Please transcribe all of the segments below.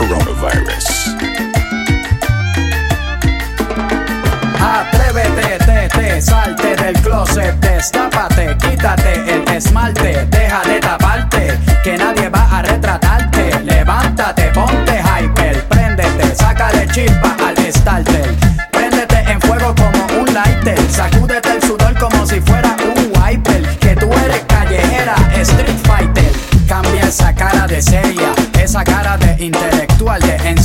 coronavirus. Atrévete, te, te, salte del closet, destápate, quítate el esmalte, deja de taparte, que nadie va a retratarte. Levántate, ponte hyper, préndete, saca de chispa al starter. Préndete en fuego como un lighter, sacúdete el sudor como si fuera un wiper. Que tú eres callejera, street fighter. Cambia esa cara de seria, esa cara de intelectual,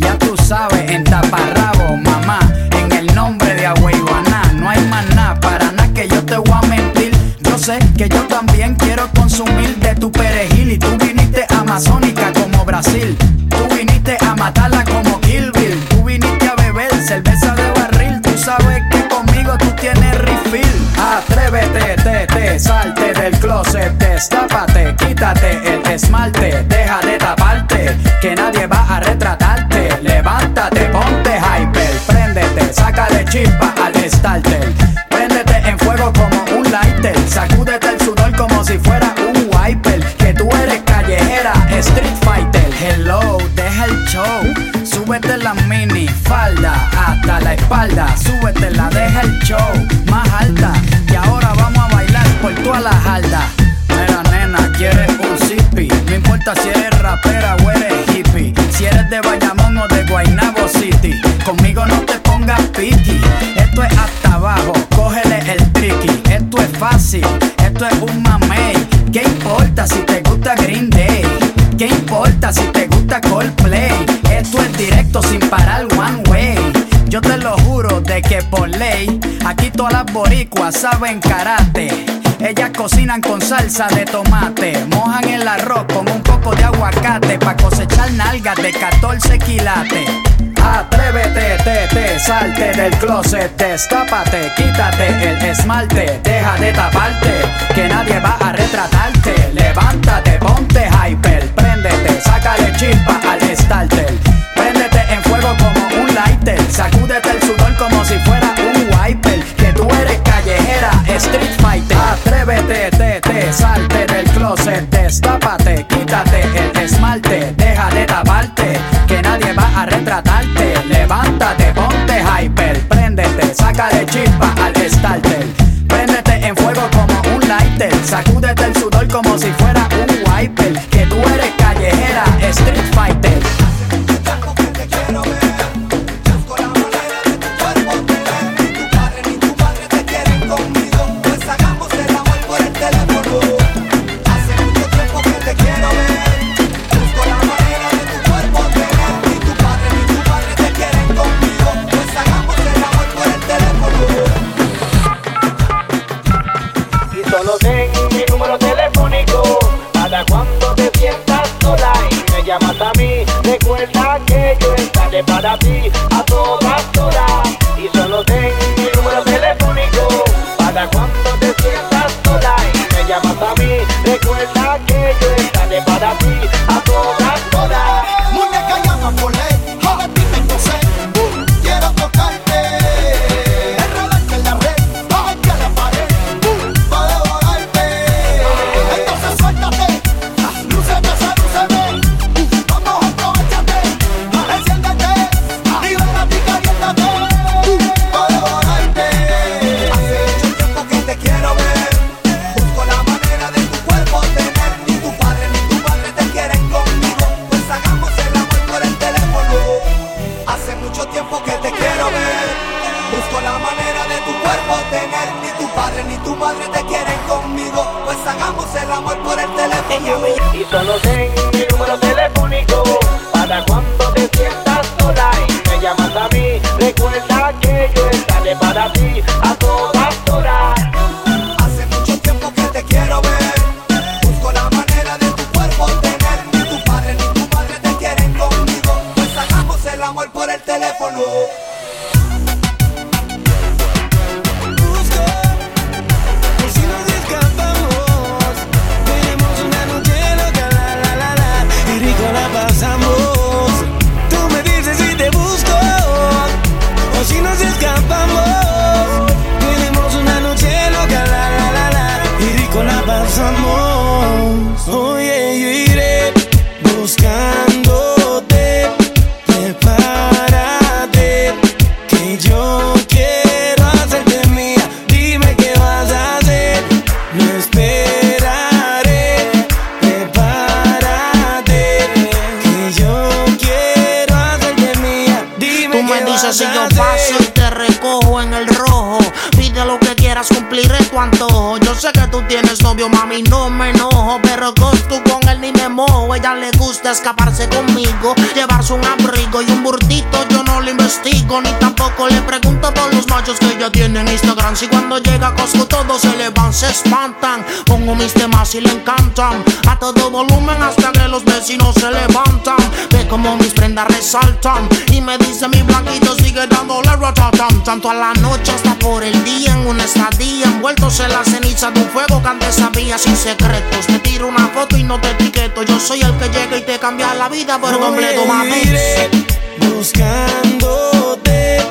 Ya tú sabes, en taparrabo, mamá, en el nombre de Agüeyuaná, no hay más nada, para nada que yo te voy a mentir. Yo sé que yo también quiero consumir de tu perejil y tú viniste amazónica como Brasil. Tú viniste a matarla como Kill. Tú viniste a beber cerveza de barril. Tú sabes que conmigo tú tienes refill. Atrévete, te, te, salte del closet, destápate, quítate el esmalte, deja de taparte, que nadie va a retratarte. Que por ley, aquí todas las boricuas saben karate. Ellas cocinan con salsa de tomate, mojan el arroz con un poco de aguacate pa' cosechar nalgas de 14 quilates. Atrévete, te, te, salte del closet, destápate, quítate el esmalte, deja de taparte, que nadie va a retratarte. Levántate, ponte hyper, préndete, sácale chispa al starter. Préndete en fuego como un lighter, sacúdete el sudor como si fuera un wiper. Que tú eres callejera, street fighter. Y solo ten mi número telefónico para cuando te sientas sola y me llamas a mí. Recuerda que yo estaré para ti Yo sé que tú tienes novio, mami, no me enojo. Pero con tú con él ni me mojo. Ella le gusta escaparse conmigo, llevarse un abrigo y un burtito. Yo no lo investigo, ni tampoco le pregunto por los machos que ella tiene en Instagram. Si cuando llega a Costco todos se le van, se espantan. Pongo mis temas y le encantan. A todo volumen hasta que los vecinos se levantan. Ve como mis prendas resaltan. Y me dice mi blanquito sigue dándole ratatam. Tanto a la noche hasta por el día en una estadía. Envueltos en la ceniza de un fuego que antes sabía sin secretos. Te tiro una foto y no te etiqueto. Yo soy el que llega y te cambia la vida por completo, mami. buscándote.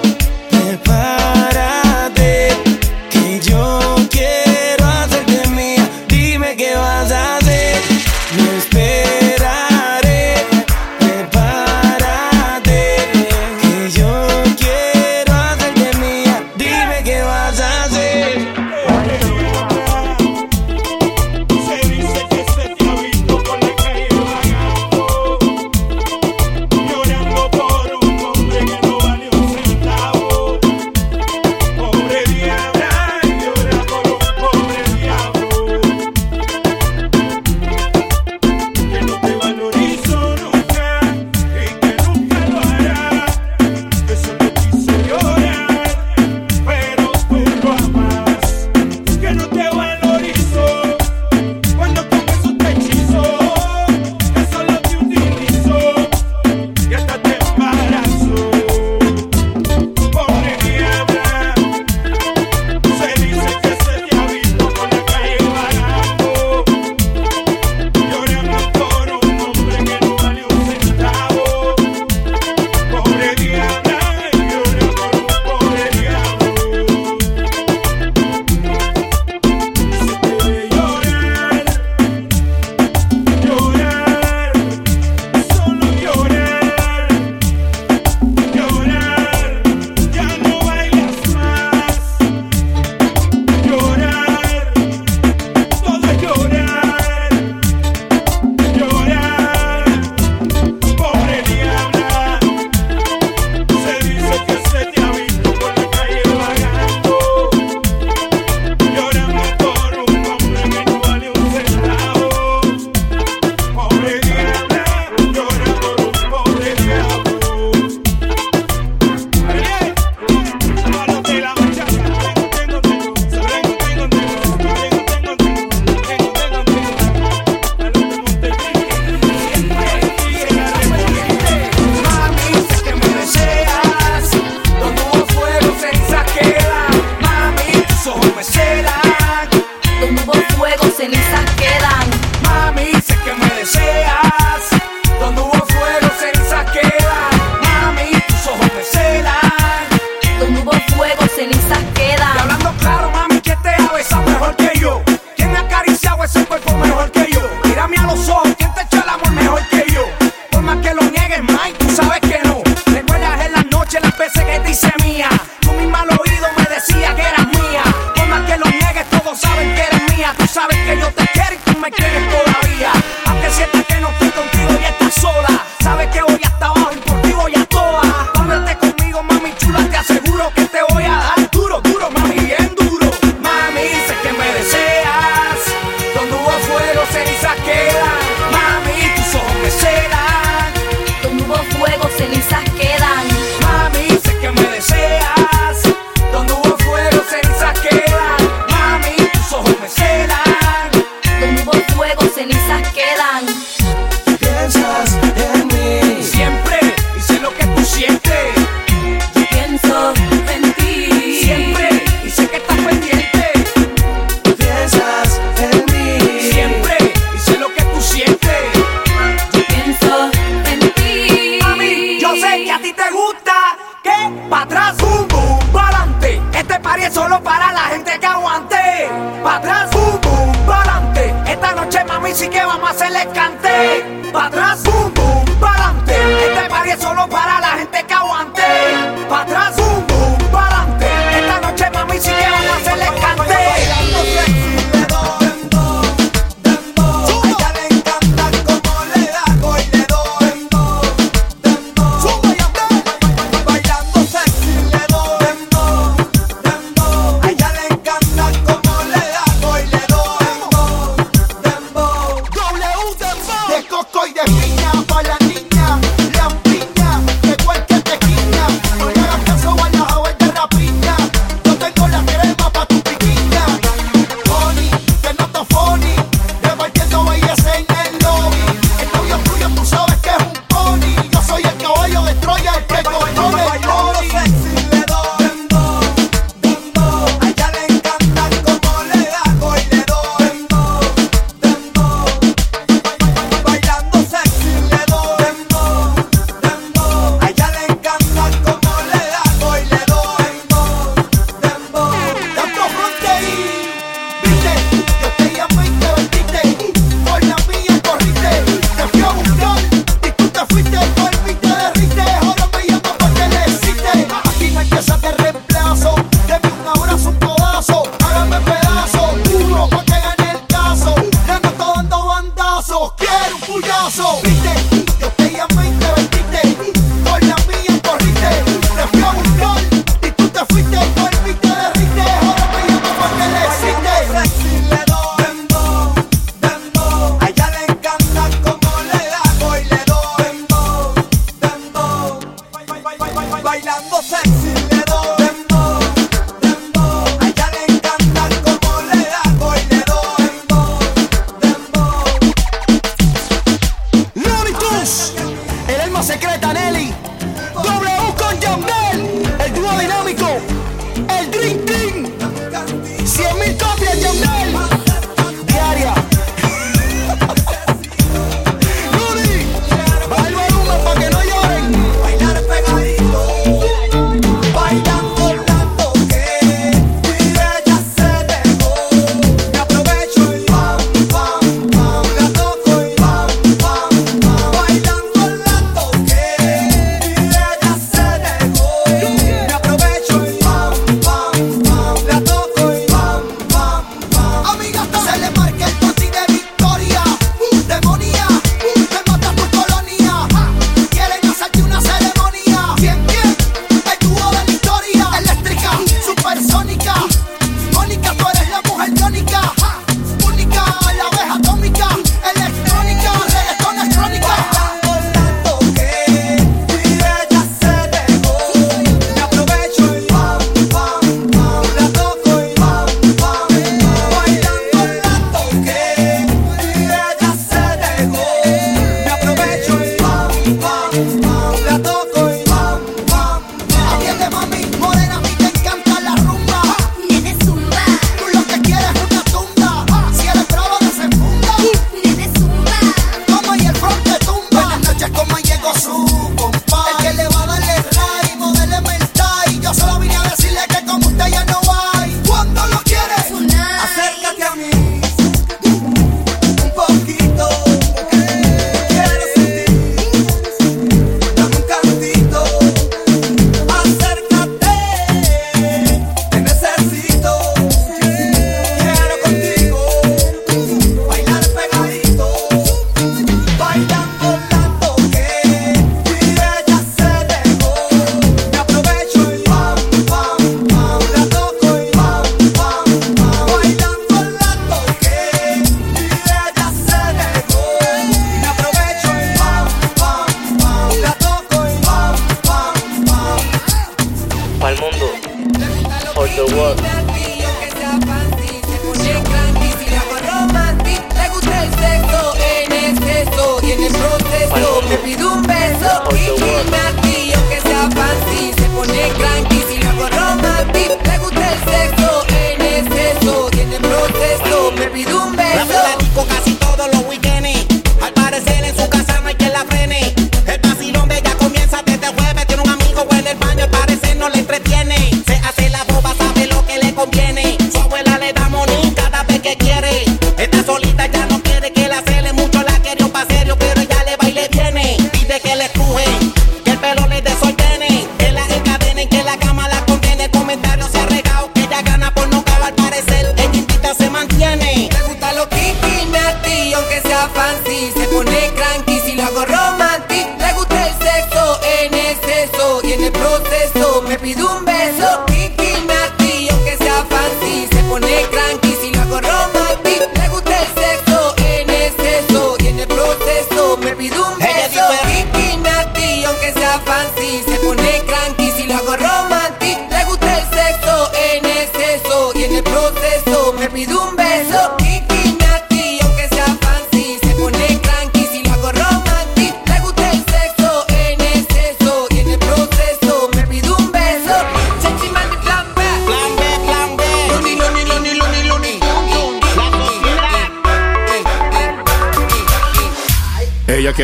Secreta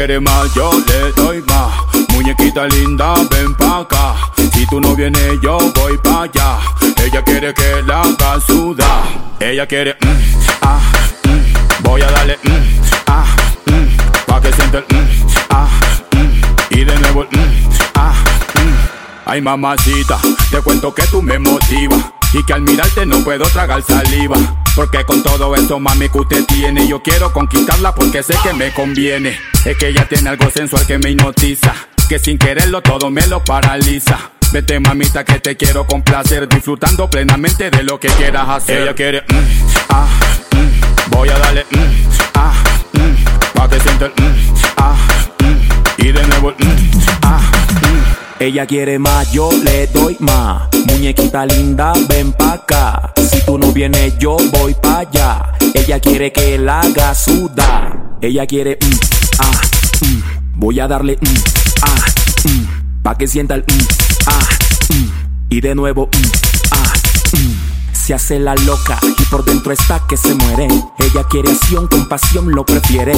quiere más, yo le doy más. Muñequita linda, ven pa' acá. Si tú no vienes, yo voy pa' allá. Ella quiere que la haga. Ella quiere, mm, ah, mm. Voy a darle, mm, ah, mm. Pa' que sienta el, mm, ah. Y de nuevo ah. Ay, mamacita, te cuento que tú me motivas. Y que al mirarte no puedo tragar saliva. Porque con todo eso, mami, que usted tiene, yo quiero conquistarla porque sé que me conviene. Es que ella tiene algo sensual que me hipnotiza. Que sin quererlo todo me lo paraliza. Vete, mamita, que te quiero complacer. Disfrutando plenamente de lo que quieras hacer. Ella quiere, mm, ah, mm. Voy a darle, mm, ah, mm. Pa' que sienta el, mm, ah, mm. Y de nuevo mm. Ella quiere más, yo le doy más. Muñequita linda, ven pa' acá. Si tú no vienes, yo voy pa' allá. Ella quiere que la haga sudar. Ella quiere, mm, ah, mm. Voy a darle, mm, ah, mm. Pa' que sienta el, mm, ah, mm. Y de nuevo, ah. Se hace la loca y por dentro está que se muere. Ella quiere acción, con pasión lo prefiere.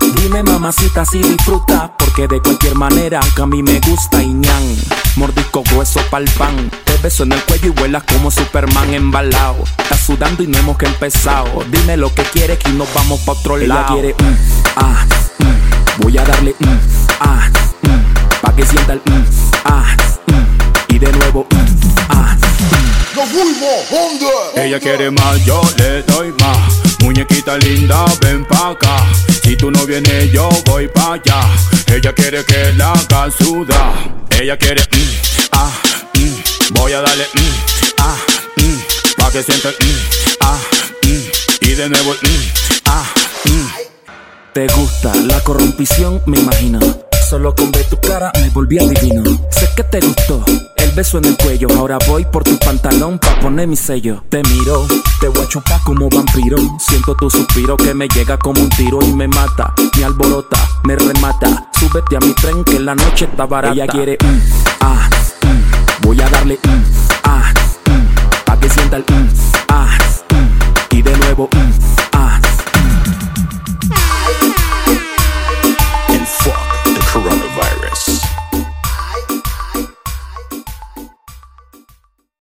Dime mamacita si disfruta Porque de cualquier manera que a mí me gusta y ñan Mordisco grueso pa'l pan Te beso en el cuello y vuelas como Superman embalado Estás sudando y no hemos que empezado Dime lo que quieres que nos vamos pa' otro lado Ella quiere mm, ah, mm. Voy a darle mm, ah, mm. Pa' que sienta el mm, ah, mm. Y de nuevo mm, ah, Ella quiere más, yo le doy más. Muñequita linda, ven pa' acá. Si tú no vienes, yo voy pa' allá. Ella quiere que la haga sudar. Ella quiere, mm, ah, mm. Voy a darle, mm, ah, mm. Pa' que sienta mm, ah, mm. Y de nuevo mm, ah, mm. Te gusta la corrompición, me imagino. Solo con ver tu cara me volví adivino. Sé que te gustó beso en el cuello. Ahora voy por tu pantalón pa' poner mi sello. Te miro, te voy a chupar como vampiro. Siento tu suspiro que me llega como un tiro y me mata, me alborota, me remata. Súbete a mi tren que la noche está barata. Ella quiere mm, ah, mm. voy a darle mm, ah, mm. pa' que sienta el mm, ah, mm. y de nuevo mm, ah. And.